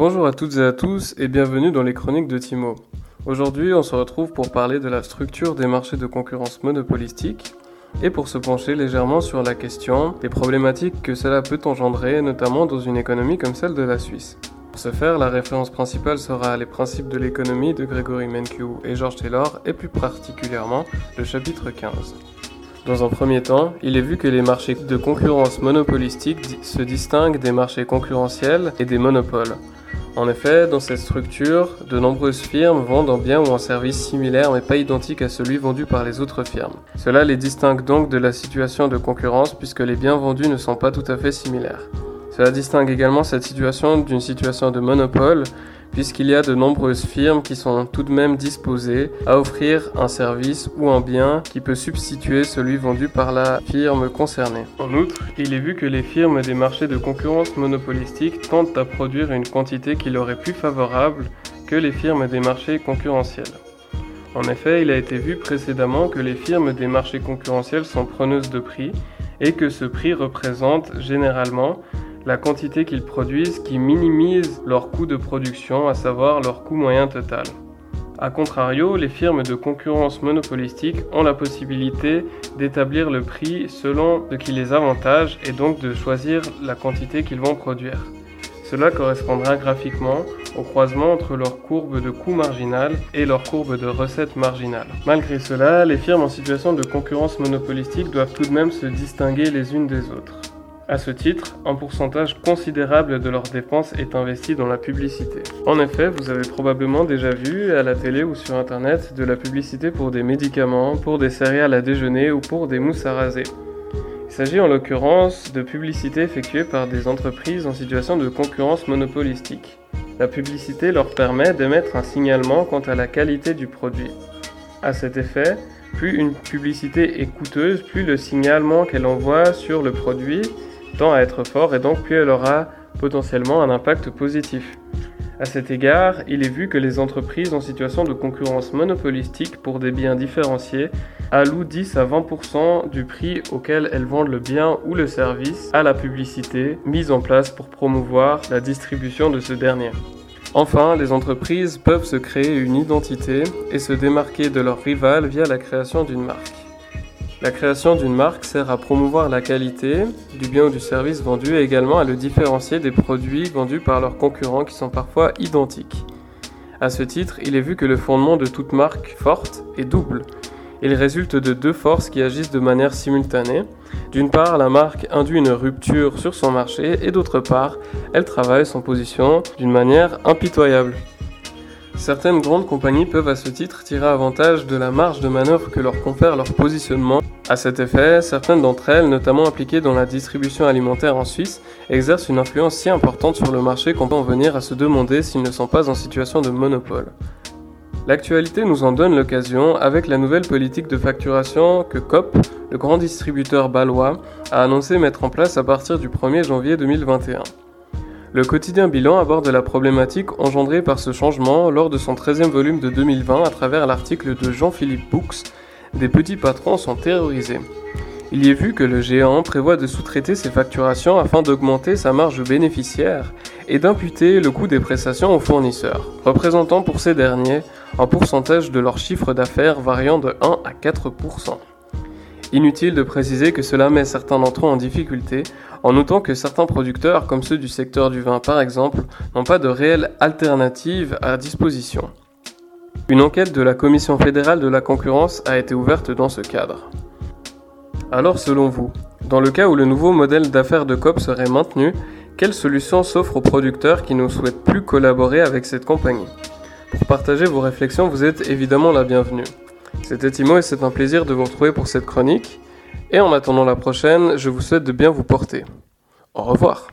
Bonjour à toutes et à tous et bienvenue dans les chroniques de Timo. Aujourd'hui, on se retrouve pour parler de la structure des marchés de concurrence monopolistique et pour se pencher légèrement sur la question des problématiques que cela peut engendrer, notamment dans une économie comme celle de la Suisse. Pour ce faire, la référence principale sera les principes de l'économie de Gregory Menkew et George Taylor et plus particulièrement le chapitre 15. Dans un premier temps, il est vu que les marchés de concurrence monopolistique se distinguent des marchés concurrentiels et des monopoles. En effet, dans cette structure, de nombreuses firmes vendent un bien ou un service similaire mais pas identique à celui vendu par les autres firmes. Cela les distingue donc de la situation de concurrence puisque les biens vendus ne sont pas tout à fait similaires. Cela distingue également cette situation d'une situation de monopole puisqu'il y a de nombreuses firmes qui sont tout de même disposées à offrir un service ou un bien qui peut substituer celui vendu par la firme concernée. En outre, il est vu que les firmes des marchés de concurrence monopolistique tentent à produire une quantité qui leur est plus favorable que les firmes des marchés concurrentiels. En effet, il a été vu précédemment que les firmes des marchés concurrentiels sont preneuses de prix et que ce prix représente généralement la quantité qu'ils produisent qui minimise leur coût de production, à savoir leur coût moyen total. A contrario, les firmes de concurrence monopolistique ont la possibilité d'établir le prix selon ce qui les avantage et donc de choisir la quantité qu'ils vont produire. Cela correspondra graphiquement au croisement entre leur courbe de coût marginal et leur courbe de recette marginale. Malgré cela, les firmes en situation de concurrence monopolistique doivent tout de même se distinguer les unes des autres. À ce titre, un pourcentage considérable de leurs dépenses est investi dans la publicité. En effet, vous avez probablement déjà vu à la télé ou sur internet de la publicité pour des médicaments, pour des céréales à déjeuner ou pour des mousses à raser. Il s'agit en l'occurrence de publicité effectuée par des entreprises en situation de concurrence monopolistique. La publicité leur permet d'émettre un signalement quant à la qualité du produit. À cet effet, plus une publicité est coûteuse, plus le signalement qu'elle envoie sur le produit tend à être fort et donc plus elle aura potentiellement un impact positif. À cet égard, il est vu que les entreprises en situation de concurrence monopolistique pour des biens différenciés allouent 10 à 20% du prix auquel elles vendent le bien ou le service à la publicité mise en place pour promouvoir la distribution de ce dernier. Enfin, les entreprises peuvent se créer une identité et se démarquer de leurs rivales via la création d'une marque. La création d'une marque sert à promouvoir la qualité du bien ou du service vendu et également à le différencier des produits vendus par leurs concurrents qui sont parfois identiques. À ce titre, il est vu que le fondement de toute marque forte est double. Il résulte de deux forces qui agissent de manière simultanée. D'une part, la marque induit une rupture sur son marché et d'autre part, elle travaille son position d'une manière impitoyable. Certaines grandes compagnies peuvent à ce titre tirer avantage de la marge de manœuvre que leur confère leur positionnement. À cet effet, certaines d'entre elles, notamment impliquées dans la distribution alimentaire en Suisse, exercent une influence si importante sur le marché qu'on peut en venir à se demander s'ils ne sont pas en situation de monopole. L'actualité nous en donne l'occasion avec la nouvelle politique de facturation que COP, le grand distributeur balois, a annoncé mettre en place à partir du 1er janvier 2021. Le quotidien bilan aborde la problématique engendrée par ce changement lors de son 13e volume de 2020 à travers l'article de Jean-Philippe Boux Des petits patrons sont terrorisés. Il y est vu que le géant prévoit de sous-traiter ses facturations afin d'augmenter sa marge bénéficiaire et d'imputer le coût des prestations aux fournisseurs, représentant pour ces derniers un pourcentage de leur chiffre d'affaires variant de 1 à 4% Inutile de préciser que cela met certains d'entre eux en difficulté, en notant que certains producteurs, comme ceux du secteur du vin par exemple, n'ont pas de réelle alternative à disposition. Une enquête de la Commission fédérale de la concurrence a été ouverte dans ce cadre. Alors selon vous, dans le cas où le nouveau modèle d'affaires de COP serait maintenu, quelles solutions s'offrent aux producteurs qui ne souhaitent plus collaborer avec cette compagnie? Pour partager vos réflexions, vous êtes évidemment la bienvenue. C'était Timo et c'est un plaisir de vous retrouver pour cette chronique. Et en attendant la prochaine, je vous souhaite de bien vous porter. Au revoir.